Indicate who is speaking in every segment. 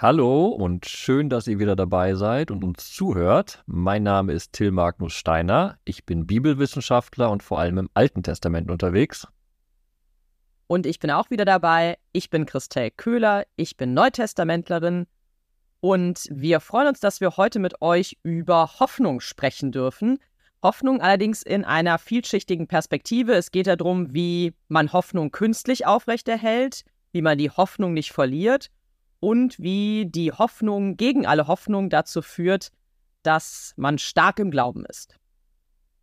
Speaker 1: Hallo und schön, dass ihr wieder dabei seid und uns zuhört. Mein Name ist Till Magnus Steiner. Ich bin Bibelwissenschaftler und vor allem im Alten Testament unterwegs.
Speaker 2: Und ich bin auch wieder dabei. Ich bin Christel Köhler. Ich bin Neutestamentlerin. Und wir freuen uns, dass wir heute mit euch über Hoffnung sprechen dürfen. Hoffnung allerdings in einer vielschichtigen Perspektive. Es geht darum, wie man Hoffnung künstlich aufrechterhält, wie man die Hoffnung nicht verliert und wie die Hoffnung gegen alle Hoffnung dazu führt, dass man stark im Glauben ist.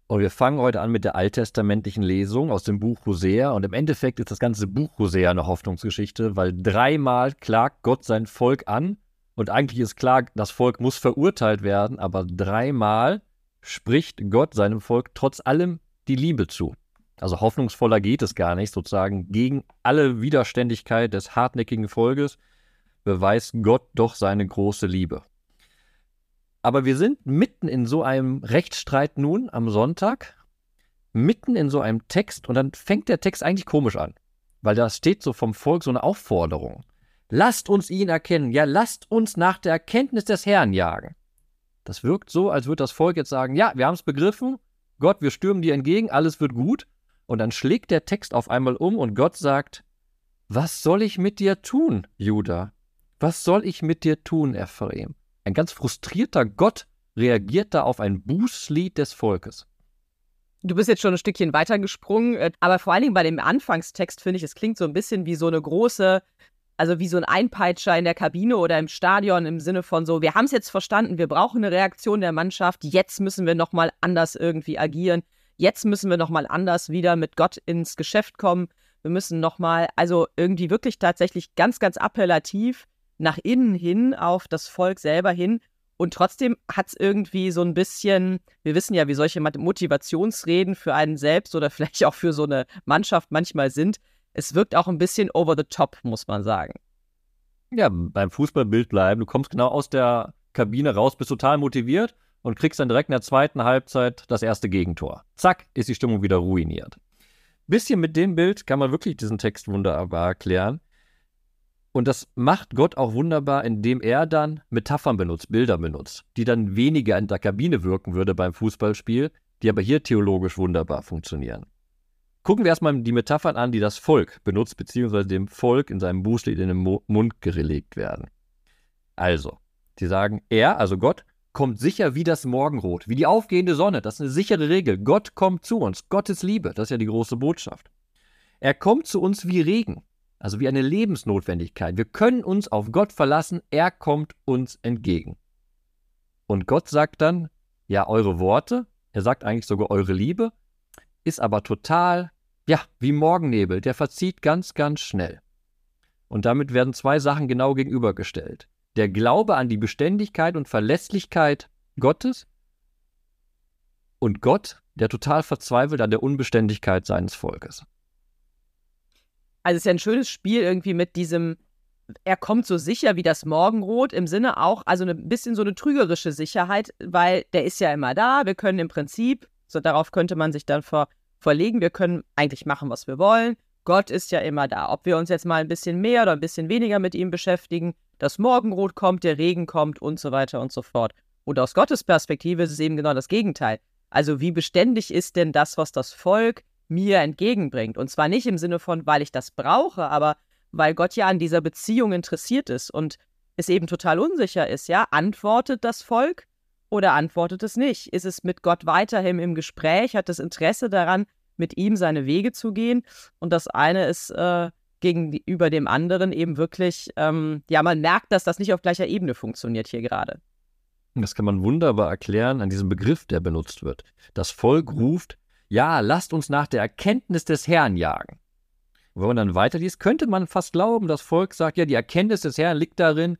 Speaker 1: Und wir fangen heute an mit der alttestamentlichen Lesung aus dem Buch Hosea. Und im Endeffekt ist das ganze Buch Hosea eine Hoffnungsgeschichte, weil dreimal klagt Gott sein Volk an. Und eigentlich ist klar, das Volk muss verurteilt werden, aber dreimal spricht Gott seinem Volk trotz allem die Liebe zu. Also hoffnungsvoller geht es gar nicht, sozusagen gegen alle Widerständigkeit des hartnäckigen Volkes beweist Gott doch seine große Liebe. Aber wir sind mitten in so einem Rechtsstreit nun am Sonntag, mitten in so einem Text und dann fängt der Text eigentlich komisch an, weil da steht so vom Volk so eine Aufforderung. Lasst uns ihn erkennen, ja, lasst uns nach der Erkenntnis des Herrn jagen. Das wirkt so, als würde das Volk jetzt sagen, ja, wir haben es begriffen, Gott, wir stürmen dir entgegen, alles wird gut. Und dann schlägt der Text auf einmal um und Gott sagt, was soll ich mit dir tun, Judah? Was soll ich mit dir tun, Ephraim? Ein ganz frustrierter Gott reagiert da auf ein Bußlied des Volkes.
Speaker 2: Du bist jetzt schon ein Stückchen weitergesprungen, äh, aber vor allen Dingen bei dem Anfangstext finde ich, es klingt so ein bisschen wie so eine große, also wie so ein Einpeitscher in der Kabine oder im Stadion im Sinne von so, wir haben es jetzt verstanden, wir brauchen eine Reaktion der Mannschaft, jetzt müssen wir nochmal anders irgendwie agieren, jetzt müssen wir nochmal anders wieder mit Gott ins Geschäft kommen, wir müssen nochmal, also irgendwie wirklich tatsächlich ganz, ganz appellativ nach innen hin, auf das Volk selber hin. Und trotzdem hat es irgendwie so ein bisschen, wir wissen ja, wie solche Motivationsreden für einen selbst oder vielleicht auch für so eine Mannschaft manchmal sind. Es wirkt auch ein bisschen over the top, muss man sagen.
Speaker 1: Ja, beim Fußballbild bleiben. Du kommst genau aus der Kabine raus, bist total motiviert und kriegst dann direkt in der zweiten Halbzeit das erste Gegentor. Zack, ist die Stimmung wieder ruiniert. Bisschen mit dem Bild kann man wirklich diesen Text wunderbar erklären. Und das macht Gott auch wunderbar, indem er dann Metaphern benutzt, Bilder benutzt, die dann weniger in der Kabine wirken würde beim Fußballspiel, die aber hier theologisch wunderbar funktionieren. Gucken wir erstmal die Metaphern an, die das Volk benutzt, beziehungsweise dem Volk in seinem Bußlied in den Mund gelegt werden. Also, die sagen, er, also Gott, kommt sicher wie das Morgenrot, wie die aufgehende Sonne. Das ist eine sichere Regel. Gott kommt zu uns. Gottes Liebe, das ist ja die große Botschaft. Er kommt zu uns wie Regen also wie eine Lebensnotwendigkeit. Wir können uns auf Gott verlassen, er kommt uns entgegen. Und Gott sagt dann, ja, eure Worte, er sagt eigentlich sogar eure Liebe, ist aber total, ja, wie Morgennebel, der verzieht ganz, ganz schnell. Und damit werden zwei Sachen genau gegenübergestellt. Der Glaube an die Beständigkeit und Verlässlichkeit Gottes und Gott, der total verzweifelt an der Unbeständigkeit seines Volkes.
Speaker 2: Also es ist ja ein schönes Spiel irgendwie mit diesem, er kommt so sicher wie das Morgenrot, im Sinne auch, also ein bisschen so eine trügerische Sicherheit, weil der ist ja immer da. Wir können im Prinzip, so darauf könnte man sich dann ver, verlegen, wir können eigentlich machen, was wir wollen. Gott ist ja immer da. Ob wir uns jetzt mal ein bisschen mehr oder ein bisschen weniger mit ihm beschäftigen, das Morgenrot kommt, der Regen kommt und so weiter und so fort. Und aus Gottes Perspektive ist es eben genau das Gegenteil. Also wie beständig ist denn das, was das Volk mir entgegenbringt. Und zwar nicht im Sinne von, weil ich das brauche, aber weil Gott ja an dieser Beziehung interessiert ist und es eben total unsicher ist, ja, antwortet das Volk oder antwortet es nicht? Ist es mit Gott weiterhin im Gespräch? Hat es Interesse daran, mit ihm seine Wege zu gehen? Und das eine ist äh, gegenüber dem anderen eben wirklich, ähm, ja, man merkt, dass das nicht auf gleicher Ebene funktioniert hier gerade.
Speaker 1: Das kann man wunderbar erklären an diesem Begriff, der benutzt wird. Das Volk ruft, ja, lasst uns nach der Erkenntnis des Herrn jagen. Und wenn man dann weiterliest, könnte man fast glauben, das Volk sagt, ja, die Erkenntnis des Herrn liegt darin,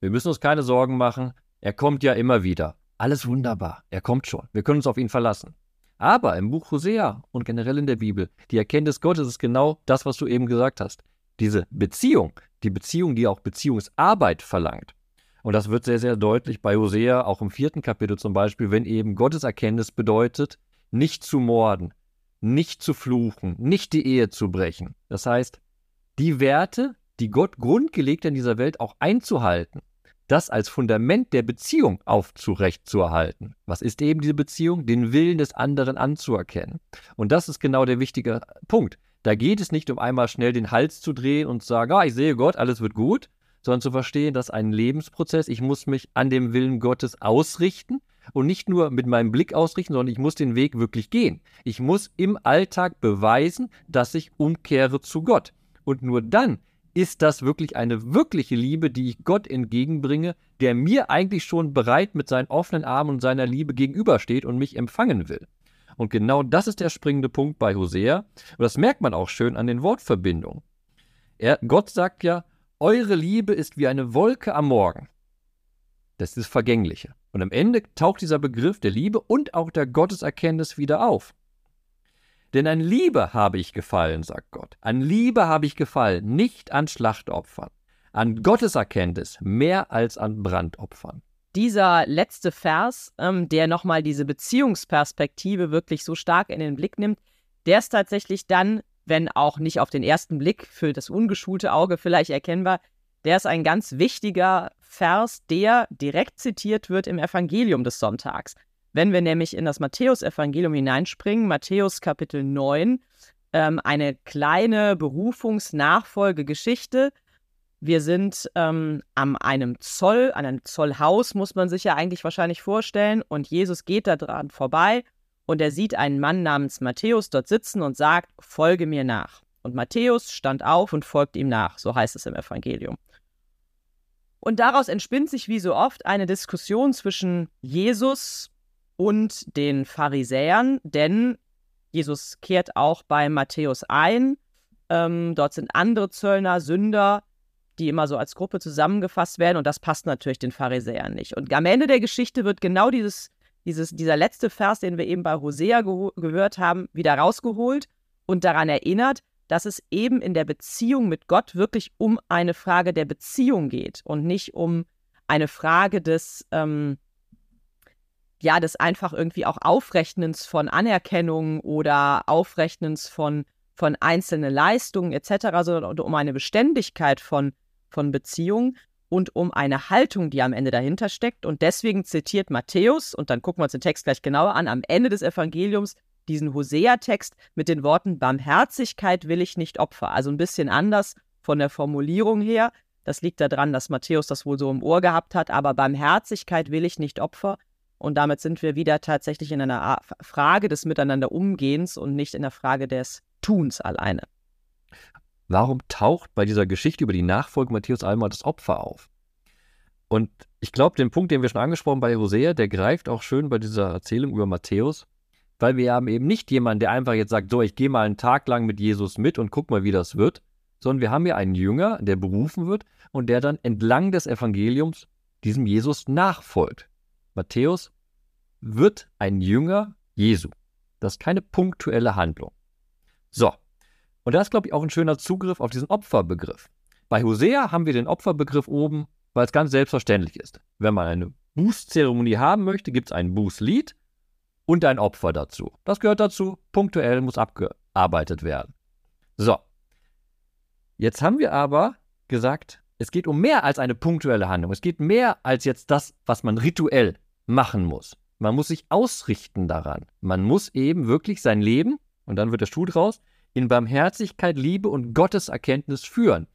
Speaker 1: wir müssen uns keine Sorgen machen, er kommt ja immer wieder. Alles wunderbar, er kommt schon, wir können uns auf ihn verlassen. Aber im Buch Hosea und generell in der Bibel, die Erkenntnis Gottes ist genau das, was du eben gesagt hast. Diese Beziehung, die Beziehung, die auch Beziehungsarbeit verlangt. Und das wird sehr, sehr deutlich bei Hosea, auch im vierten Kapitel zum Beispiel, wenn eben Gottes Erkenntnis bedeutet, nicht zu morden, nicht zu fluchen, nicht die Ehe zu brechen. Das heißt, die Werte, die Gott grundgelegt in dieser Welt auch einzuhalten, das als Fundament der Beziehung aufzurechtzuerhalten. Was ist eben diese Beziehung? Den Willen des anderen anzuerkennen. Und das ist genau der wichtige Punkt. Da geht es nicht um einmal schnell den Hals zu drehen und zu sagen, ah, ich sehe Gott, alles wird gut, sondern zu verstehen, dass ein Lebensprozess, ich muss mich an dem Willen Gottes ausrichten und nicht nur mit meinem Blick ausrichten, sondern ich muss den Weg wirklich gehen. Ich muss im Alltag beweisen, dass ich umkehre zu Gott. Und nur dann ist das wirklich eine wirkliche Liebe, die ich Gott entgegenbringe, der mir eigentlich schon bereit mit seinen offenen Armen und seiner Liebe gegenübersteht und mich empfangen will. Und genau das ist der springende Punkt bei Hosea. Und das merkt man auch schön an den Wortverbindungen. Er, Gott sagt ja, eure Liebe ist wie eine Wolke am Morgen. Das ist das Vergängliche. Und am Ende taucht dieser Begriff der Liebe und auch der Gotteserkenntnis wieder auf. Denn an Liebe habe ich gefallen, sagt Gott. An Liebe habe ich gefallen, nicht an Schlachtopfern. An Gotteserkenntnis mehr als an Brandopfern.
Speaker 2: Dieser letzte Vers, ähm, der nochmal diese Beziehungsperspektive wirklich so stark in den Blick nimmt, der ist tatsächlich dann, wenn auch nicht auf den ersten Blick für das ungeschulte Auge vielleicht erkennbar, der ist ein ganz wichtiger Vers, der direkt zitiert wird im Evangelium des Sonntags. Wenn wir nämlich in das Matthäusevangelium hineinspringen, Matthäus Kapitel 9, ähm, eine kleine Berufungsnachfolgegeschichte. Wir sind ähm, an einem Zoll, an einem Zollhaus, muss man sich ja eigentlich wahrscheinlich vorstellen. Und Jesus geht da dran vorbei und er sieht einen Mann namens Matthäus dort sitzen und sagt: Folge mir nach. Und Matthäus stand auf und folgt ihm nach. So heißt es im Evangelium. Und daraus entspinnt sich wie so oft eine Diskussion zwischen Jesus und den Pharisäern, denn Jesus kehrt auch bei Matthäus ein. Ähm, dort sind andere Zöllner, Sünder, die immer so als Gruppe zusammengefasst werden und das passt natürlich den Pharisäern nicht. Und am Ende der Geschichte wird genau dieses, dieses, dieser letzte Vers, den wir eben bei Hosea gehört haben, wieder rausgeholt und daran erinnert, dass es eben in der Beziehung mit Gott wirklich um eine Frage der Beziehung geht und nicht um eine Frage des, ähm, ja, des einfach irgendwie auch Aufrechnens von Anerkennung oder Aufrechnens von, von einzelnen Leistungen etc., sondern um eine Beständigkeit von, von Beziehungen und um eine Haltung, die am Ende dahinter steckt. Und deswegen zitiert Matthäus, und dann gucken wir uns den Text gleich genauer an, am Ende des Evangeliums diesen Hosea-Text mit den Worten Barmherzigkeit will ich nicht Opfer. Also ein bisschen anders von der Formulierung her. Das liegt daran, dass Matthäus das wohl so im Ohr gehabt hat, aber Barmherzigkeit will ich nicht Opfer. Und damit sind wir wieder tatsächlich in einer Frage des Miteinanderumgehens und nicht in der Frage des Tuns alleine.
Speaker 1: Warum taucht bei dieser Geschichte über die Nachfolge Matthäus einmal das Opfer auf? Und ich glaube, den Punkt, den wir schon angesprochen bei Hosea, der greift auch schön bei dieser Erzählung über Matthäus, weil wir haben eben nicht jemanden, der einfach jetzt sagt, so, ich gehe mal einen Tag lang mit Jesus mit und guck mal, wie das wird, sondern wir haben ja einen Jünger, der berufen wird und der dann entlang des Evangeliums diesem Jesus nachfolgt. Matthäus wird ein Jünger Jesu. Das ist keine punktuelle Handlung. So, und das ist, glaube ich, auch ein schöner Zugriff auf diesen Opferbegriff. Bei Hosea haben wir den Opferbegriff oben, weil es ganz selbstverständlich ist. Wenn man eine Bußzeremonie haben möchte, gibt es ein Bußlied und ein Opfer dazu. Das gehört dazu, punktuell muss abgearbeitet werden. So, jetzt haben wir aber gesagt, es geht um mehr als eine punktuelle Handlung. Es geht mehr als jetzt das, was man rituell machen muss. Man muss sich ausrichten daran. Man muss eben wirklich sein Leben, und dann wird der Schuh draus, in Barmherzigkeit, Liebe und Gotteserkenntnis führen.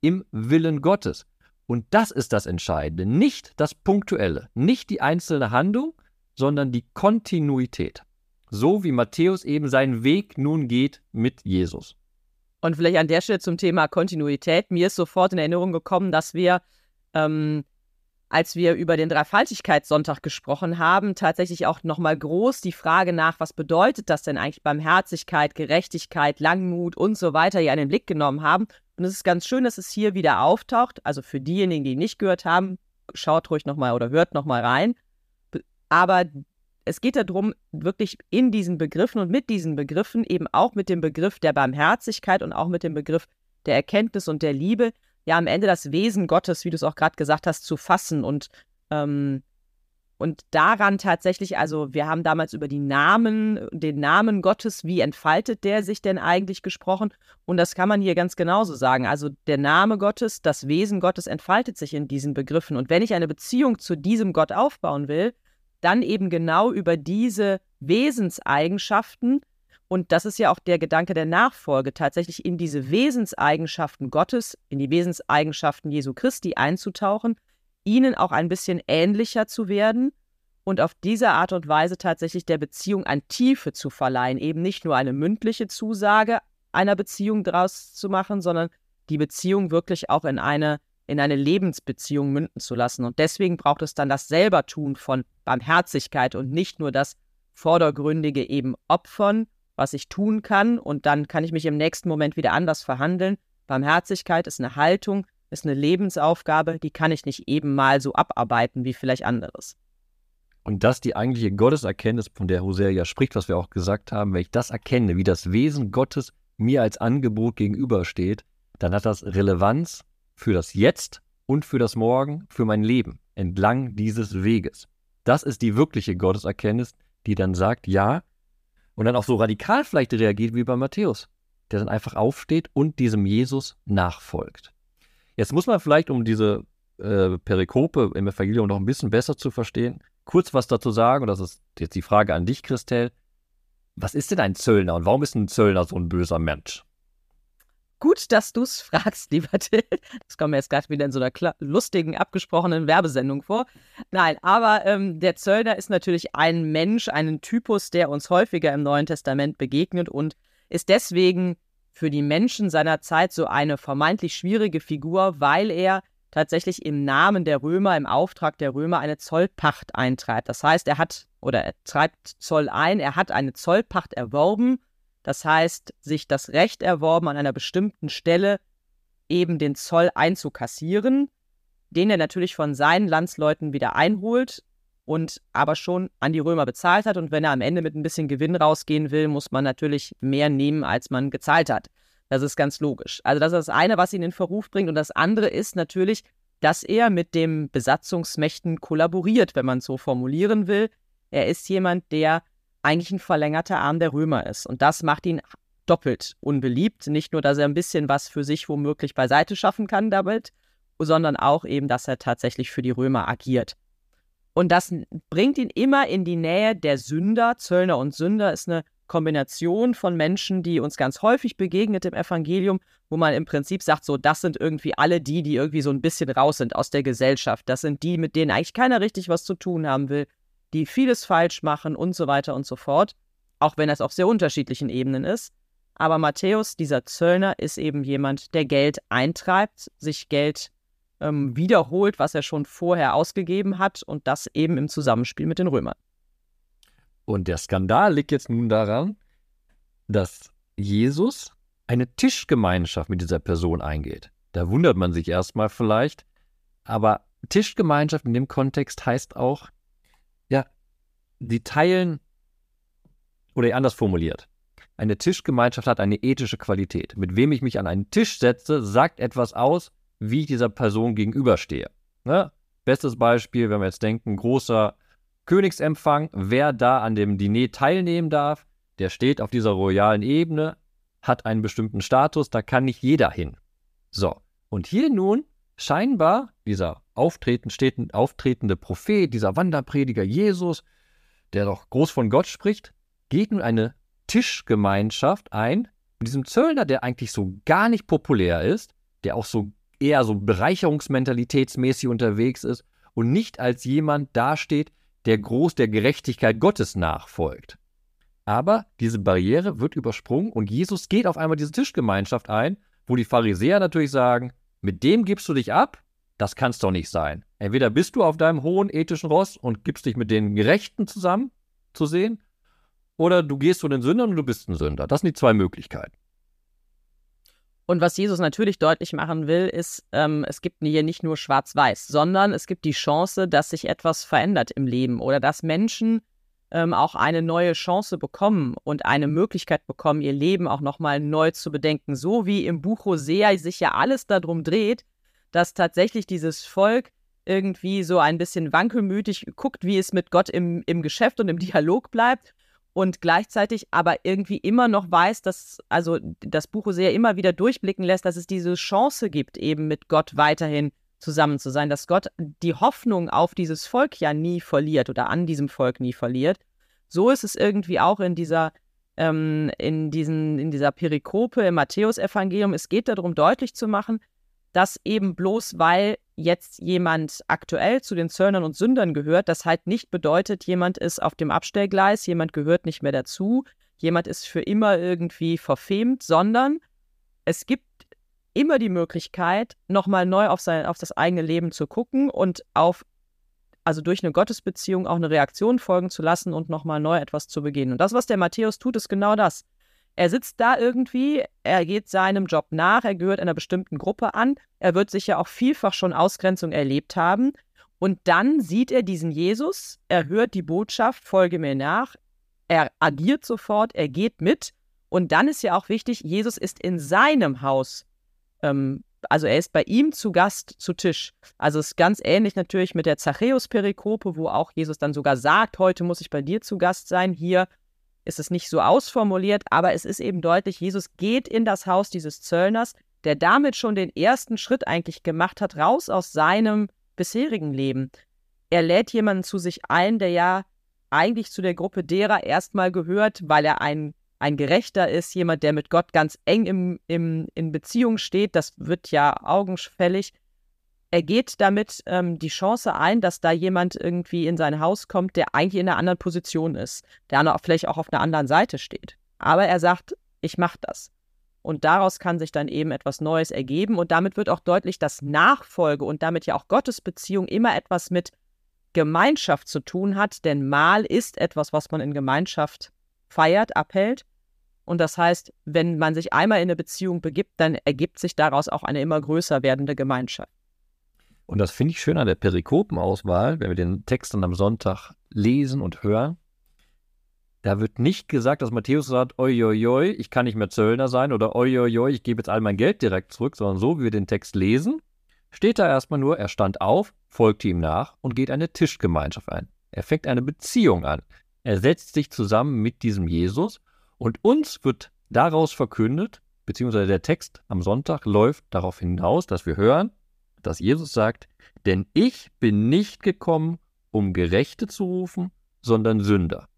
Speaker 1: Im Willen Gottes. Und das ist das Entscheidende. Nicht das Punktuelle, nicht die einzelne Handlung, sondern die Kontinuität. So wie Matthäus eben seinen Weg nun geht mit Jesus.
Speaker 2: Und vielleicht an der Stelle zum Thema Kontinuität. Mir ist sofort in Erinnerung gekommen, dass wir ähm, als wir über den Dreifaltigkeitssonntag gesprochen haben, tatsächlich auch nochmal groß die Frage nach, was bedeutet das denn eigentlich Barmherzigkeit, Gerechtigkeit, Langmut und so weiter hier den Blick genommen haben. Und es ist ganz schön, dass es hier wieder auftaucht. Also für diejenigen, die nicht gehört haben, schaut ruhig nochmal oder hört nochmal rein. Aber es geht darum, wirklich in diesen Begriffen und mit diesen Begriffen, eben auch mit dem Begriff der Barmherzigkeit und auch mit dem Begriff der Erkenntnis und der Liebe, ja am Ende das Wesen Gottes, wie du es auch gerade gesagt hast, zu fassen und, ähm, und daran tatsächlich, also wir haben damals über die Namen, den Namen Gottes, wie entfaltet der sich denn eigentlich gesprochen? Und das kann man hier ganz genauso sagen. Also der Name Gottes, das Wesen Gottes entfaltet sich in diesen Begriffen. Und wenn ich eine Beziehung zu diesem Gott aufbauen will, dann eben genau über diese Wesenseigenschaften. Und das ist ja auch der Gedanke der Nachfolge, tatsächlich in diese Wesenseigenschaften Gottes, in die Wesenseigenschaften Jesu Christi einzutauchen ihnen auch ein bisschen ähnlicher zu werden und auf diese Art und Weise tatsächlich der Beziehung an Tiefe zu verleihen, eben nicht nur eine mündliche Zusage einer Beziehung daraus zu machen, sondern die Beziehung wirklich auch in eine in eine Lebensbeziehung münden zu lassen. Und deswegen braucht es dann das Selbertun von Barmherzigkeit und nicht nur das vordergründige eben Opfern, was ich tun kann und dann kann ich mich im nächsten Moment wieder anders verhandeln. Barmherzigkeit ist eine Haltung, ist eine Lebensaufgabe, die kann ich nicht eben mal so abarbeiten wie vielleicht anderes.
Speaker 1: Und das die eigentliche Gotteserkenntnis, von der Hosea ja spricht, was wir auch gesagt haben, wenn ich das erkenne, wie das Wesen Gottes mir als Angebot gegenübersteht, dann hat das Relevanz für das Jetzt und für das Morgen, für mein Leben entlang dieses Weges. Das ist die wirkliche Gotteserkenntnis, die dann sagt, ja, und dann auch so radikal vielleicht reagiert wie bei Matthäus, der dann einfach aufsteht und diesem Jesus nachfolgt. Jetzt muss man vielleicht, um diese äh, Perikope im Evangelium noch ein bisschen besser zu verstehen, kurz was dazu sagen. Und das ist jetzt die Frage an dich, Christel. Was ist denn ein Zöllner und warum ist ein Zöllner so ein böser Mensch?
Speaker 2: Gut, dass du es fragst, lieber Till. Das kommt mir jetzt gerade wieder in so einer lustigen, abgesprochenen Werbesendung vor. Nein, aber ähm, der Zöllner ist natürlich ein Mensch, ein Typus, der uns häufiger im Neuen Testament begegnet und ist deswegen für die Menschen seiner Zeit so eine vermeintlich schwierige Figur, weil er tatsächlich im Namen der Römer, im Auftrag der Römer eine Zollpacht eintreibt. Das heißt, er hat oder er treibt Zoll ein, er hat eine Zollpacht erworben, das heißt, sich das Recht erworben, an einer bestimmten Stelle eben den Zoll einzukassieren, den er natürlich von seinen Landsleuten wieder einholt und aber schon an die Römer bezahlt hat. Und wenn er am Ende mit ein bisschen Gewinn rausgehen will, muss man natürlich mehr nehmen, als man gezahlt hat. Das ist ganz logisch. Also das ist das eine, was ihn in Verruf bringt. Und das andere ist natürlich, dass er mit dem Besatzungsmächten kollaboriert, wenn man es so formulieren will. Er ist jemand, der eigentlich ein verlängerter Arm der Römer ist. Und das macht ihn doppelt unbeliebt. Nicht nur, dass er ein bisschen was für sich womöglich beiseite schaffen kann damit, sondern auch eben, dass er tatsächlich für die Römer agiert. Und das bringt ihn immer in die Nähe der Sünder. Zöllner und Sünder ist eine Kombination von Menschen, die uns ganz häufig begegnet im Evangelium, wo man im Prinzip sagt, so, das sind irgendwie alle die, die irgendwie so ein bisschen raus sind aus der Gesellschaft. Das sind die, mit denen eigentlich keiner richtig was zu tun haben will, die vieles falsch machen und so weiter und so fort. Auch wenn das auf sehr unterschiedlichen Ebenen ist. Aber Matthäus, dieser Zöllner, ist eben jemand, der Geld eintreibt, sich Geld ähm, wiederholt, was er schon vorher ausgegeben hat und das eben im Zusammenspiel mit den Römern.
Speaker 1: Und der Skandal liegt jetzt nun daran, dass Jesus eine Tischgemeinschaft mit dieser Person eingeht. Da wundert man sich erstmal vielleicht, aber Tischgemeinschaft in dem Kontext heißt auch, die teilen, oder anders formuliert, eine Tischgemeinschaft hat eine ethische Qualität. Mit wem ich mich an einen Tisch setze, sagt etwas aus wie ich dieser Person gegenüberstehe. Ne? Bestes Beispiel, wenn wir jetzt denken, großer Königsempfang, wer da an dem Diner teilnehmen darf, der steht auf dieser royalen Ebene, hat einen bestimmten Status, da kann nicht jeder hin. So, und hier nun scheinbar dieser auftretend, auftretende Prophet, dieser Wanderprediger Jesus, der doch groß von Gott spricht, geht nun eine Tischgemeinschaft ein mit diesem Zöllner, der eigentlich so gar nicht populär ist, der auch so eher so bereicherungsmentalitätsmäßig unterwegs ist und nicht als jemand dasteht, der groß der Gerechtigkeit Gottes nachfolgt. Aber diese Barriere wird übersprungen und Jesus geht auf einmal diese Tischgemeinschaft ein, wo die Pharisäer natürlich sagen, mit dem gibst du dich ab? Das kann's doch nicht sein. Entweder bist du auf deinem hohen ethischen Ross und gibst dich mit den Gerechten zusammen zu sehen, oder du gehst zu den Sündern und du bist ein Sünder. Das sind die zwei Möglichkeiten.
Speaker 2: Und was Jesus natürlich deutlich machen will, ist, ähm, es gibt hier nicht nur Schwarz-Weiß, sondern es gibt die Chance, dass sich etwas verändert im Leben oder dass Menschen ähm, auch eine neue Chance bekommen und eine Möglichkeit bekommen, ihr Leben auch nochmal neu zu bedenken. So wie im Buch Hosea sich ja alles darum dreht, dass tatsächlich dieses Volk irgendwie so ein bisschen wankelmütig guckt, wie es mit Gott im, im Geschäft und im Dialog bleibt und gleichzeitig aber irgendwie immer noch weiß, dass, also das Buch Hosea immer wieder durchblicken lässt, dass es diese Chance gibt, eben mit Gott weiterhin zusammen zu sein, dass Gott die Hoffnung auf dieses Volk ja nie verliert oder an diesem Volk nie verliert. So ist es irgendwie auch in dieser, ähm, in diesen, in dieser Perikope im Matthäusevangelium. Es geht darum, deutlich zu machen, dass eben bloß weil jetzt jemand aktuell zu den Zöllnern und Sündern gehört, das halt nicht bedeutet, jemand ist auf dem Abstellgleis, jemand gehört nicht mehr dazu, jemand ist für immer irgendwie verfemt, sondern es gibt immer die Möglichkeit, nochmal neu auf, sein, auf das eigene Leben zu gucken und auf, also durch eine Gottesbeziehung auch eine Reaktion folgen zu lassen und nochmal neu etwas zu beginnen. Und das, was der Matthäus tut, ist genau das. Er sitzt da irgendwie, er geht seinem Job nach, er gehört einer bestimmten Gruppe an, er wird sicher auch vielfach schon Ausgrenzung erlebt haben. Und dann sieht er diesen Jesus, er hört die Botschaft, folge mir nach, er agiert sofort, er geht mit. Und dann ist ja auch wichtig, Jesus ist in seinem Haus. Ähm, also er ist bei ihm zu Gast zu Tisch. Also es ist ganz ähnlich natürlich mit der Zachäus-Perikope, wo auch Jesus dann sogar sagt, heute muss ich bei dir zu Gast sein. Hier ist es nicht so ausformuliert, aber es ist eben deutlich, Jesus geht in das Haus dieses Zöllners, der damit schon den ersten Schritt eigentlich gemacht hat, raus aus seinem bisherigen Leben. Er lädt jemanden zu sich ein, der ja eigentlich zu der Gruppe derer erstmal gehört, weil er ein, ein Gerechter ist, jemand, der mit Gott ganz eng im, im, in Beziehung steht. Das wird ja augenfällig er geht damit ähm, die Chance ein, dass da jemand irgendwie in sein Haus kommt, der eigentlich in einer anderen Position ist, der vielleicht auch auf einer anderen Seite steht. Aber er sagt, ich mache das. Und daraus kann sich dann eben etwas Neues ergeben. Und damit wird auch deutlich, dass Nachfolge und damit ja auch Gottesbeziehung immer etwas mit Gemeinschaft zu tun hat. Denn Mahl ist etwas, was man in Gemeinschaft feiert, abhält. Und das heißt, wenn man sich einmal in eine Beziehung begibt, dann ergibt sich daraus auch eine immer größer werdende Gemeinschaft.
Speaker 1: Und das finde ich schön an der Perikopenauswahl, wenn wir den Text dann am Sonntag lesen und hören. Da wird nicht gesagt, dass Matthäus sagt, oi, oi, oi, ich kann nicht mehr Zöllner sein oder oi, oi, oi, ich gebe jetzt all mein Geld direkt zurück, sondern so, wie wir den Text lesen, steht da erstmal nur, er stand auf, folgte ihm nach und geht eine Tischgemeinschaft ein. Er fängt eine Beziehung an. Er setzt sich zusammen mit diesem Jesus und uns wird daraus verkündet, beziehungsweise der Text am Sonntag läuft darauf hinaus, dass wir hören, dass Jesus sagt, denn ich bin nicht gekommen, um Gerechte zu rufen, sondern Sünder.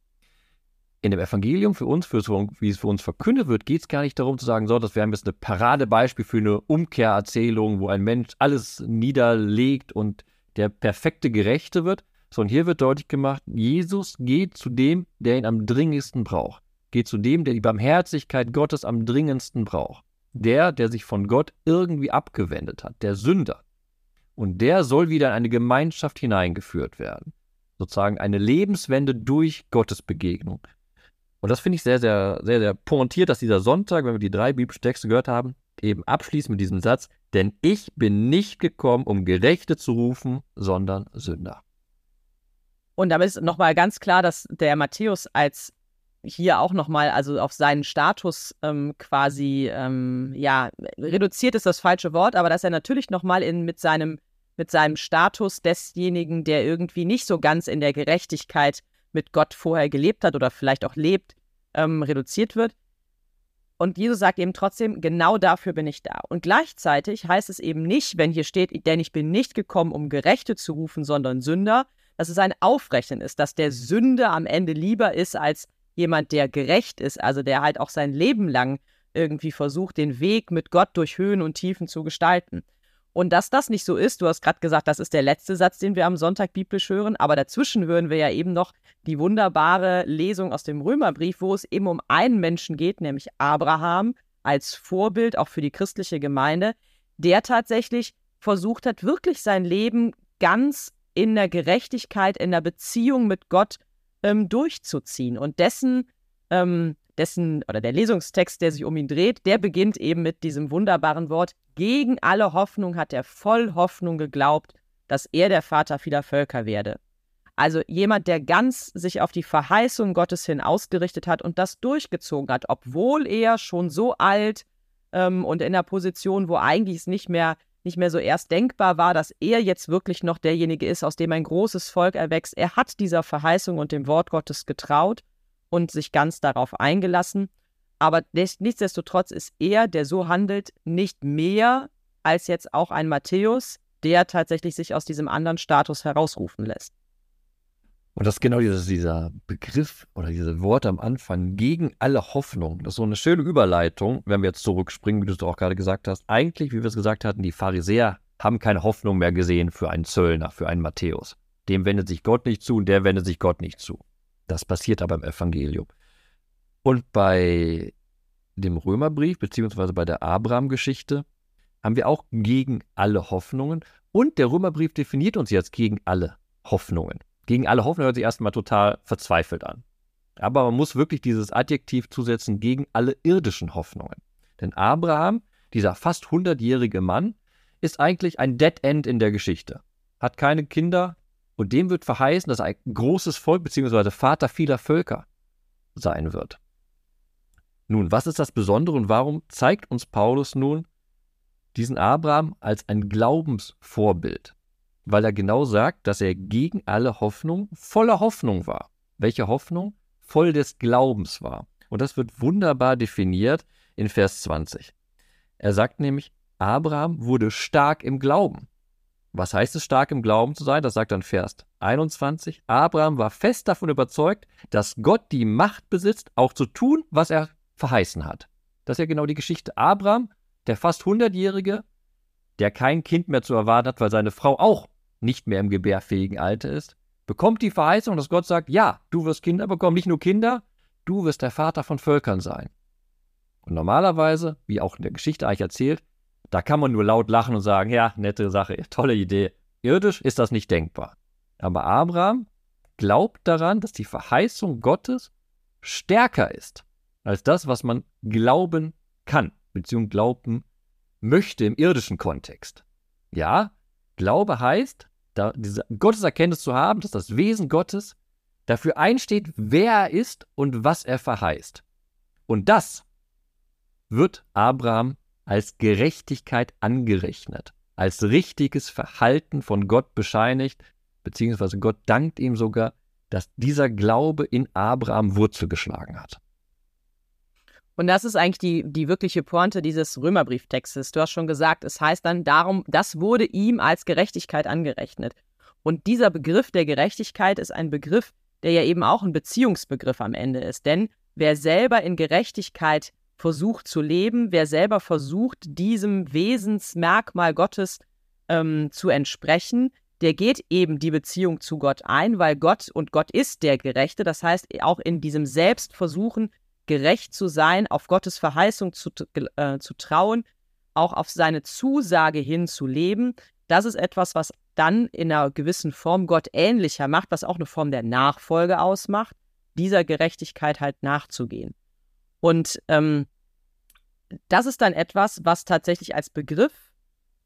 Speaker 1: In dem Evangelium für uns, für so, wie es für uns verkündet wird, geht es gar nicht darum zu sagen, so, das wäre jetzt eine Paradebeispiel für eine Umkehrerzählung, wo ein Mensch alles niederlegt und der perfekte Gerechte wird, sondern hier wird deutlich gemacht, Jesus geht zu dem, der ihn am dringendsten braucht. Geht zu dem, der die Barmherzigkeit Gottes am dringendsten braucht. Der, der sich von Gott irgendwie abgewendet hat, der Sünder. Und der soll wieder in eine Gemeinschaft hineingeführt werden. Sozusagen eine Lebenswende durch Gottesbegegnung. Und das finde ich sehr, sehr, sehr, sehr pointiert, dass dieser Sonntag, wenn wir die drei biblischen Texte gehört haben, eben abschließt mit diesem Satz, denn ich bin nicht gekommen, um Gerechte zu rufen, sondern Sünder.
Speaker 2: Und damit ist nochmal ganz klar, dass der Matthäus als hier auch nochmal, also auf seinen Status ähm, quasi, ähm, ja, reduziert ist das falsche Wort, aber dass er natürlich nochmal mit seinem, mit seinem Status desjenigen, der irgendwie nicht so ganz in der Gerechtigkeit mit Gott vorher gelebt hat oder vielleicht auch lebt, ähm, reduziert wird. Und Jesus sagt eben trotzdem, genau dafür bin ich da. Und gleichzeitig heißt es eben nicht, wenn hier steht, denn ich bin nicht gekommen, um Gerechte zu rufen, sondern Sünder, dass es ein Aufrechnen ist, dass der Sünder am Ende lieber ist als jemand, der gerecht ist, also der halt auch sein Leben lang irgendwie versucht, den Weg mit Gott durch Höhen und Tiefen zu gestalten. Und dass das nicht so ist, du hast gerade gesagt, das ist der letzte Satz, den wir am Sonntag biblisch hören, aber dazwischen hören wir ja eben noch die wunderbare Lesung aus dem Römerbrief, wo es eben um einen Menschen geht, nämlich Abraham als Vorbild auch für die christliche Gemeinde, der tatsächlich versucht hat, wirklich sein Leben ganz in der Gerechtigkeit, in der Beziehung mit Gott ähm, durchzuziehen. Und dessen, ähm, dessen, oder der Lesungstext, der sich um ihn dreht, der beginnt eben mit diesem wunderbaren Wort, gegen alle Hoffnung hat er voll Hoffnung geglaubt, dass er der Vater vieler Völker werde. Also jemand, der ganz sich auf die Verheißung Gottes hin ausgerichtet hat und das durchgezogen hat, obwohl er schon so alt ähm, und in der Position, wo eigentlich es nicht mehr nicht mehr so erst denkbar war, dass er jetzt wirklich noch derjenige ist, aus dem ein großes Volk erwächst. Er hat dieser Verheißung und dem Wort Gottes getraut und sich ganz darauf eingelassen. Aber nichtsdestotrotz ist er, der so handelt, nicht mehr als jetzt auch ein Matthäus, der tatsächlich sich aus diesem anderen Status herausrufen lässt.
Speaker 1: Und das ist genau dieses, dieser Begriff oder diese Worte am Anfang gegen alle Hoffnung. Das ist so eine schöne Überleitung, wenn wir jetzt zurückspringen, wie du es auch gerade gesagt hast. Eigentlich, wie wir es gesagt hatten, die Pharisäer haben keine Hoffnung mehr gesehen für einen Zöllner, für einen Matthäus. Dem wendet sich Gott nicht zu und der wendet sich Gott nicht zu. Das passiert aber im Evangelium. Und bei dem Römerbrief, beziehungsweise bei der Abraham-Geschichte, haben wir auch gegen alle Hoffnungen. Und der Römerbrief definiert uns jetzt gegen alle Hoffnungen gegen alle Hoffnung hört sich erstmal total verzweifelt an. Aber man muss wirklich dieses Adjektiv zusetzen gegen alle irdischen Hoffnungen. Denn Abraham, dieser fast hundertjährige Mann, ist eigentlich ein Dead End in der Geschichte. Hat keine Kinder und dem wird verheißen, dass er ein großes Volk bzw. Vater vieler Völker sein wird. Nun, was ist das Besondere und warum zeigt uns Paulus nun diesen Abraham als ein Glaubensvorbild? weil er genau sagt, dass er gegen alle Hoffnung voller Hoffnung war. Welche Hoffnung? Voll des Glaubens war. Und das wird wunderbar definiert in Vers 20. Er sagt nämlich, Abraham wurde stark im Glauben. Was heißt es, stark im Glauben zu sein? Das sagt dann Vers 21. Abraham war fest davon überzeugt, dass Gott die Macht besitzt, auch zu tun, was er verheißen hat. Das ist ja genau die Geschichte. Abraham, der fast 100-Jährige, der kein Kind mehr zu erwarten hat, weil seine Frau auch nicht mehr im gebärfähigen Alter ist, bekommt die Verheißung, dass Gott sagt, ja, du wirst Kinder bekommen, nicht nur Kinder, du wirst der Vater von Völkern sein. Und normalerweise, wie auch in der Geschichte eigentlich erzählt, da kann man nur laut lachen und sagen, ja, nette Sache, tolle Idee. Irdisch ist das nicht denkbar. Aber Abraham glaubt daran, dass die Verheißung Gottes stärker ist als das, was man glauben kann, beziehungsweise glauben möchte im irdischen Kontext. Ja, Glaube heißt, da, diese Gotteserkenntnis zu haben, dass das Wesen Gottes dafür einsteht, wer er ist und was er verheißt. Und das wird Abraham als Gerechtigkeit angerechnet, als richtiges Verhalten von Gott bescheinigt, beziehungsweise Gott dankt ihm sogar, dass dieser Glaube in Abraham Wurzel geschlagen hat.
Speaker 2: Und das ist eigentlich die, die wirkliche Pointe dieses Römerbrieftextes. Du hast schon gesagt, es heißt dann darum, das wurde ihm als Gerechtigkeit angerechnet. Und dieser Begriff der Gerechtigkeit ist ein Begriff, der ja eben auch ein Beziehungsbegriff am Ende ist. Denn wer selber in Gerechtigkeit versucht zu leben, wer selber versucht, diesem Wesensmerkmal Gottes ähm, zu entsprechen, der geht eben die Beziehung zu Gott ein, weil Gott und Gott ist der Gerechte. Das heißt, auch in diesem Selbstversuchen gerecht zu sein, auf Gottes Verheißung zu, äh, zu trauen, auch auf seine Zusage hin zu leben, das ist etwas, was dann in einer gewissen Form Gott ähnlicher macht, was auch eine Form der Nachfolge ausmacht, dieser Gerechtigkeit halt nachzugehen. Und ähm, das ist dann etwas, was tatsächlich als Begriff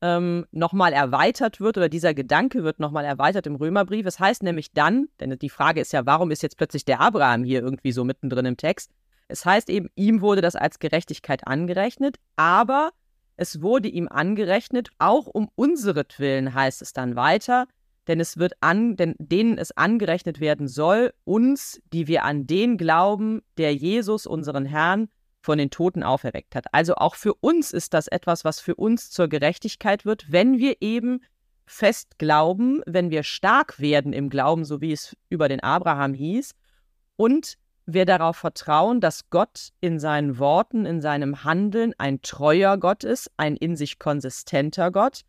Speaker 2: ähm, nochmal erweitert wird oder dieser Gedanke wird nochmal erweitert im Römerbrief. Es heißt nämlich dann, denn die Frage ist ja, warum ist jetzt plötzlich der Abraham hier irgendwie so mittendrin im Text? Es heißt eben, ihm wurde das als Gerechtigkeit angerechnet, aber es wurde ihm angerechnet, auch um unseretwillen heißt es dann weiter, denn es wird an, denn denen es angerechnet werden soll, uns, die wir an den glauben, der Jesus, unseren Herrn, von den Toten auferweckt hat. Also auch für uns ist das etwas, was für uns zur Gerechtigkeit wird, wenn wir eben fest glauben, wenn wir stark werden im Glauben, so wie es über den Abraham hieß, und wir darauf vertrauen, dass Gott in seinen Worten, in seinem Handeln ein treuer Gott ist, ein in sich konsistenter Gott,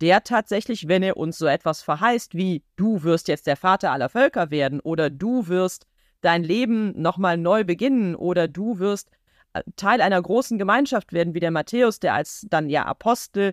Speaker 2: der tatsächlich, wenn er uns so etwas verheißt wie du wirst jetzt der Vater aller Völker werden oder du wirst dein Leben nochmal neu beginnen oder du wirst äh, Teil einer großen Gemeinschaft werden, wie der Matthäus, der als dann ja Apostel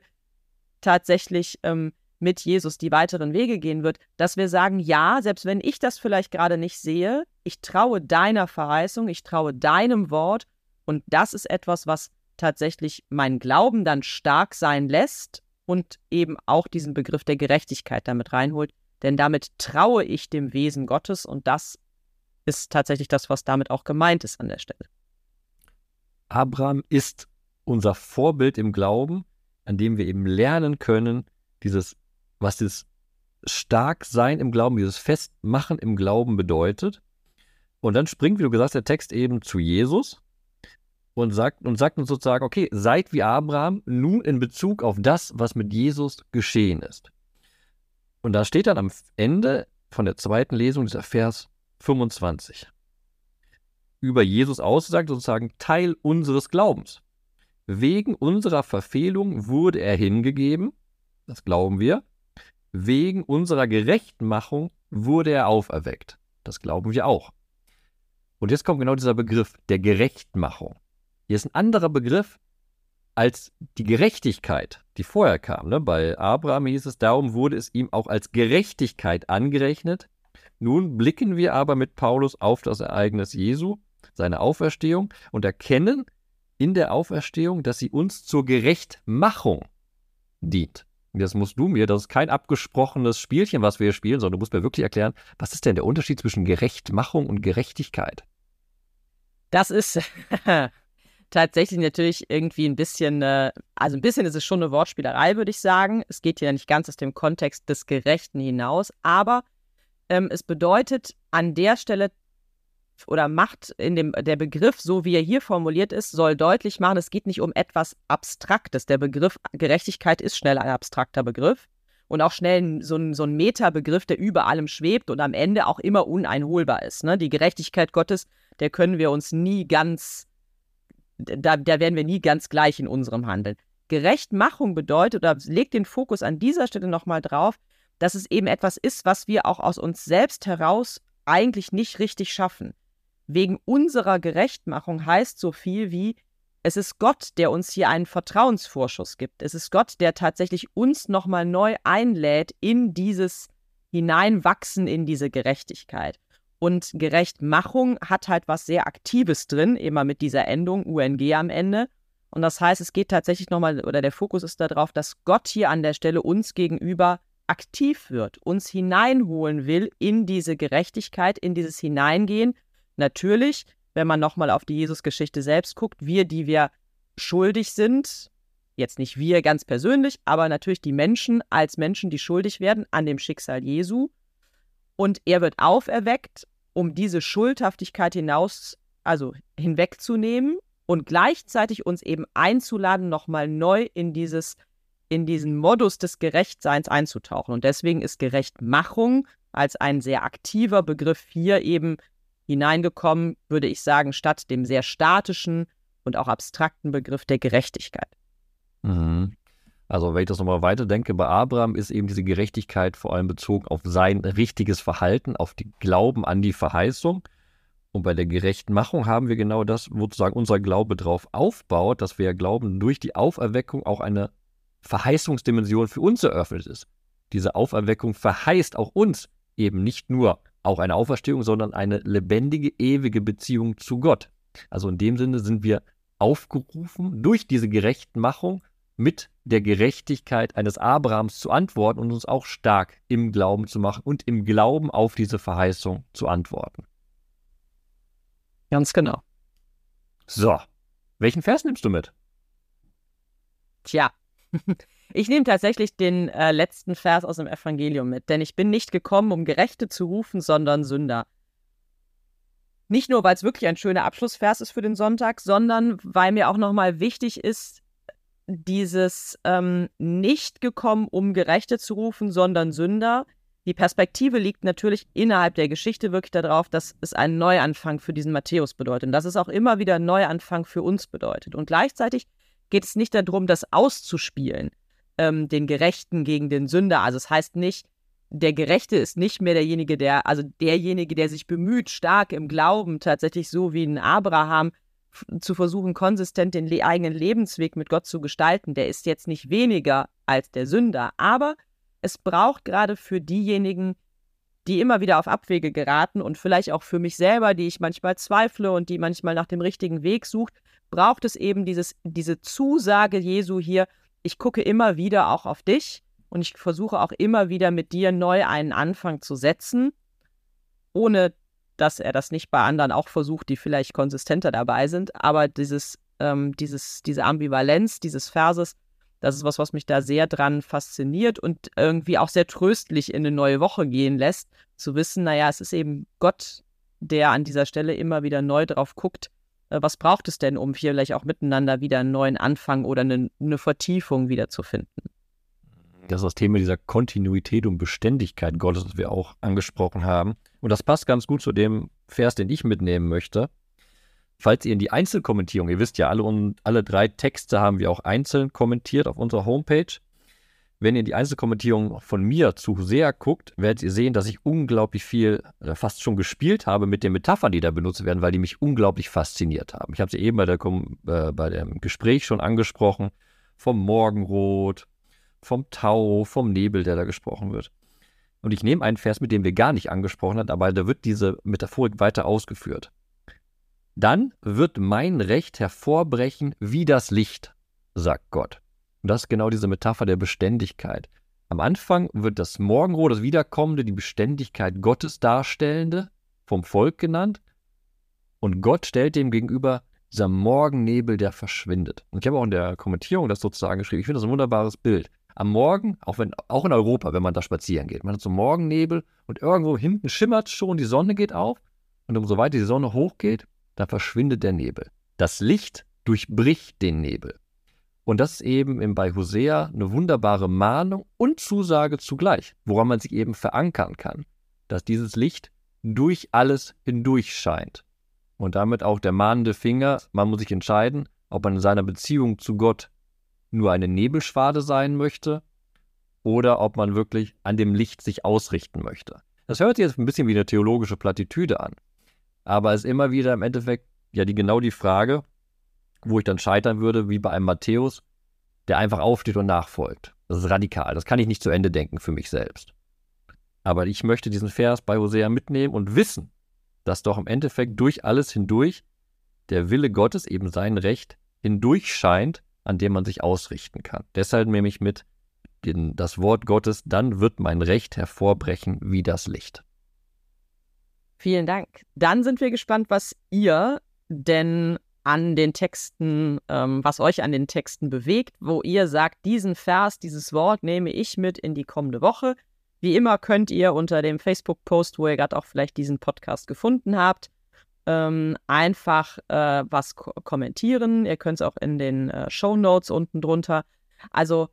Speaker 2: tatsächlich ähm, mit Jesus die weiteren Wege gehen wird, dass wir sagen, ja, selbst wenn ich das vielleicht gerade nicht sehe, ich traue deiner Verheißung, ich traue deinem Wort und das ist etwas, was tatsächlich mein Glauben dann stark sein lässt und eben auch diesen Begriff der Gerechtigkeit damit reinholt, denn damit traue ich dem Wesen Gottes und das ist tatsächlich das, was damit auch gemeint ist an der Stelle.
Speaker 1: Abraham ist unser Vorbild im Glauben, an dem wir eben lernen können, dieses, was das Starksein im Glauben, dieses Festmachen im Glauben bedeutet. Und dann springt, wie du gesagt hast, der Text eben zu Jesus und sagt, und sagt uns sozusagen, okay, seid wie Abraham nun in Bezug auf das, was mit Jesus geschehen ist. Und da steht dann am Ende von der zweiten Lesung dieser Vers 25. Über Jesus aussagt sozusagen Teil unseres Glaubens. Wegen unserer Verfehlung wurde er hingegeben, das glauben wir. Wegen unserer Gerechtmachung wurde er auferweckt, das glauben wir auch. Und jetzt kommt genau dieser Begriff der Gerechtmachung. Hier ist ein anderer Begriff als die Gerechtigkeit, die vorher kam. Ne? Bei Abraham hieß es, darum wurde es ihm auch als Gerechtigkeit angerechnet. Nun blicken wir aber mit Paulus auf das Ereignis Jesu, seine Auferstehung, und erkennen in der Auferstehung, dass sie uns zur Gerechtmachung dient. Das musst du mir, das ist kein abgesprochenes Spielchen, was wir hier spielen, sondern du musst mir wirklich erklären, was ist denn der Unterschied zwischen Gerechtmachung und Gerechtigkeit?
Speaker 2: Das ist tatsächlich natürlich irgendwie ein bisschen, äh, also ein bisschen ist es schon eine Wortspielerei, würde ich sagen. Es geht ja nicht ganz aus dem Kontext des Gerechten hinaus, aber ähm, es bedeutet an der Stelle oder macht in dem der Begriff, so wie er hier formuliert ist, soll deutlich machen, es geht nicht um etwas Abstraktes. Der Begriff Gerechtigkeit ist schnell ein abstrakter Begriff und auch schnell so ein, so ein Metabegriff, der über allem schwebt und am Ende auch immer uneinholbar ist. Ne? Die Gerechtigkeit Gottes der können wir uns nie ganz, da, da werden wir nie ganz gleich in unserem Handeln. Gerechtmachung bedeutet oder legt den Fokus an dieser Stelle nochmal drauf, dass es eben etwas ist, was wir auch aus uns selbst heraus eigentlich nicht richtig schaffen. Wegen unserer Gerechtmachung heißt so viel wie, es ist Gott, der uns hier einen Vertrauensvorschuss gibt. Es ist Gott, der tatsächlich uns nochmal neu einlädt in dieses Hineinwachsen in diese Gerechtigkeit. Und Gerechtmachung hat halt was sehr Aktives drin, immer mit dieser Endung UNG am Ende. Und das heißt, es geht tatsächlich nochmal, oder der Fokus ist darauf, dass Gott hier an der Stelle uns gegenüber aktiv wird, uns hineinholen will in diese Gerechtigkeit, in dieses Hineingehen. Natürlich, wenn man nochmal auf die Jesus-Geschichte selbst guckt, wir, die wir schuldig sind, jetzt nicht wir ganz persönlich, aber natürlich die Menschen als Menschen, die schuldig werden an dem Schicksal Jesu. Und er wird auferweckt um diese Schuldhaftigkeit hinaus, also hinwegzunehmen und gleichzeitig uns eben einzuladen, nochmal neu in dieses, in diesen Modus des Gerechtseins einzutauchen. Und deswegen ist Gerechtmachung als ein sehr aktiver Begriff hier eben hineingekommen, würde ich sagen, statt dem sehr statischen und auch abstrakten Begriff der Gerechtigkeit.
Speaker 1: Mhm. Also wenn ich das nochmal weiterdenke, bei Abraham ist eben diese Gerechtigkeit vor allem bezogen auf sein richtiges Verhalten, auf die Glauben an die Verheißung. Und bei der gerechten Machung haben wir genau das, wo sozusagen unser Glaube drauf aufbaut, dass wir glauben, durch die Auferweckung auch eine Verheißungsdimension für uns eröffnet ist. Diese Auferweckung verheißt auch uns eben nicht nur auch eine Auferstehung, sondern eine lebendige, ewige Beziehung zu Gott. Also in dem Sinne sind wir aufgerufen, durch diese Gerechtmachung mit der Gerechtigkeit eines Abrahams zu antworten und uns auch stark im Glauben zu machen und im Glauben auf diese Verheißung zu antworten.
Speaker 2: Ganz genau.
Speaker 1: So, welchen Vers nimmst du mit?
Speaker 2: Tja, ich nehme tatsächlich den äh, letzten Vers aus dem Evangelium mit, denn ich bin nicht gekommen, um Gerechte zu rufen, sondern Sünder. Nicht nur, weil es wirklich ein schöner Abschlussvers ist für den Sonntag, sondern weil mir auch nochmal wichtig ist, dieses ähm, nicht gekommen, um Gerechte zu rufen, sondern Sünder. Die Perspektive liegt natürlich innerhalb der Geschichte wirklich darauf, dass es einen Neuanfang für diesen Matthäus bedeutet und dass es auch immer wieder einen Neuanfang für uns bedeutet. Und gleichzeitig geht es nicht darum, das auszuspielen, ähm, den Gerechten gegen den Sünder. Also es heißt nicht, der Gerechte ist nicht mehr derjenige, der, also derjenige, der sich bemüht, stark im Glauben, tatsächlich so wie ein Abraham, zu versuchen, konsistent den le eigenen Lebensweg mit Gott zu gestalten, der ist jetzt nicht weniger als der Sünder. Aber es braucht gerade für diejenigen, die immer wieder auf Abwege geraten und vielleicht auch für mich selber, die ich manchmal zweifle und die manchmal nach dem richtigen Weg sucht, braucht es eben dieses, diese Zusage Jesu hier, ich gucke immer wieder auch auf dich und ich versuche auch immer wieder mit dir neu einen Anfang zu setzen, ohne dass er das nicht bei anderen auch versucht, die vielleicht konsistenter dabei sind. Aber dieses, ähm, dieses, diese Ambivalenz dieses Verses, Das ist was, was mich da sehr dran fasziniert und irgendwie auch sehr tröstlich in eine neue Woche gehen lässt, zu wissen, naja, es ist eben Gott, der an dieser Stelle immer wieder neu drauf guckt, was braucht es denn, um vielleicht auch miteinander wieder einen neuen Anfang oder eine, eine Vertiefung wiederzufinden.
Speaker 1: Das ist das Thema dieser Kontinuität und Beständigkeit Gottes, das wir auch angesprochen haben. Und das passt ganz gut zu dem Vers, den ich mitnehmen möchte. Falls ihr in die Einzelkommentierung, ihr wisst ja, alle, alle drei Texte haben wir auch einzeln kommentiert auf unserer Homepage. Wenn ihr die Einzelkommentierung von mir zu sehr guckt, werdet ihr sehen, dass ich unglaublich viel, äh, fast schon gespielt habe mit den Metaphern, die da benutzt werden, weil die mich unglaublich fasziniert haben. Ich habe sie eben bei, der, äh, bei dem Gespräch schon angesprochen, vom Morgenrot, vom Tau, vom Nebel, der da gesprochen wird. Und ich nehme einen Vers, mit dem wir gar nicht angesprochen haben, aber da wird diese Metaphorik weiter ausgeführt. Dann wird mein Recht hervorbrechen wie das Licht, sagt Gott. Und das ist genau diese Metapher der Beständigkeit. Am Anfang wird das Morgenrot, das Wiederkommende, die Beständigkeit Gottes darstellende, vom Volk genannt. Und Gott stellt dem gegenüber dieser Morgennebel, der verschwindet. Und ich habe auch in der Kommentierung das sozusagen geschrieben. Ich finde das ein wunderbares Bild. Am Morgen, auch, wenn, auch in Europa, wenn man da spazieren geht, man hat so Morgennebel und irgendwo hinten schimmert schon, die Sonne geht auf. Und umso weiter die Sonne hochgeht, da verschwindet der Nebel. Das Licht durchbricht den Nebel. Und das ist eben bei Hosea eine wunderbare Mahnung und Zusage zugleich, woran man sich eben verankern kann, dass dieses Licht durch alles hindurch scheint. Und damit auch der mahnende Finger, man muss sich entscheiden, ob man in seiner Beziehung zu Gott nur eine Nebelschwade sein möchte oder ob man wirklich an dem Licht sich ausrichten möchte. Das hört sich jetzt ein bisschen wie eine theologische Plattitüde an. Aber es ist immer wieder im Endeffekt ja die, genau die Frage, wo ich dann scheitern würde, wie bei einem Matthäus, der einfach aufsteht und nachfolgt. Das ist radikal. Das kann ich nicht zu Ende denken für mich selbst. Aber ich möchte diesen Vers bei Hosea mitnehmen und wissen, dass doch im Endeffekt durch alles hindurch der Wille Gottes, eben sein Recht, hindurch scheint, an dem man sich ausrichten kann. Deshalb nehme ich mit den, das Wort Gottes, dann wird mein Recht hervorbrechen wie das Licht.
Speaker 2: Vielen Dank. Dann sind wir gespannt, was ihr denn an den Texten, ähm, was euch an den Texten bewegt, wo ihr sagt, diesen Vers, dieses Wort nehme ich mit in die kommende Woche. Wie immer könnt ihr unter dem Facebook-Post, wo ihr gerade auch vielleicht diesen Podcast gefunden habt, ähm, einfach äh, was ko kommentieren. Ihr könnt es auch in den äh, Show Notes unten drunter. Also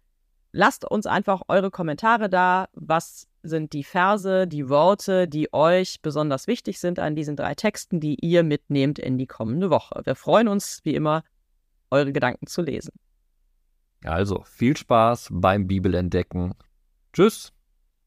Speaker 2: lasst uns einfach eure Kommentare da. Was sind die Verse, die Worte, die euch besonders wichtig sind an diesen drei Texten, die ihr mitnehmt in die kommende Woche. Wir freuen uns, wie immer, eure Gedanken zu lesen.
Speaker 1: Also viel Spaß beim Bibelentdecken. Tschüss.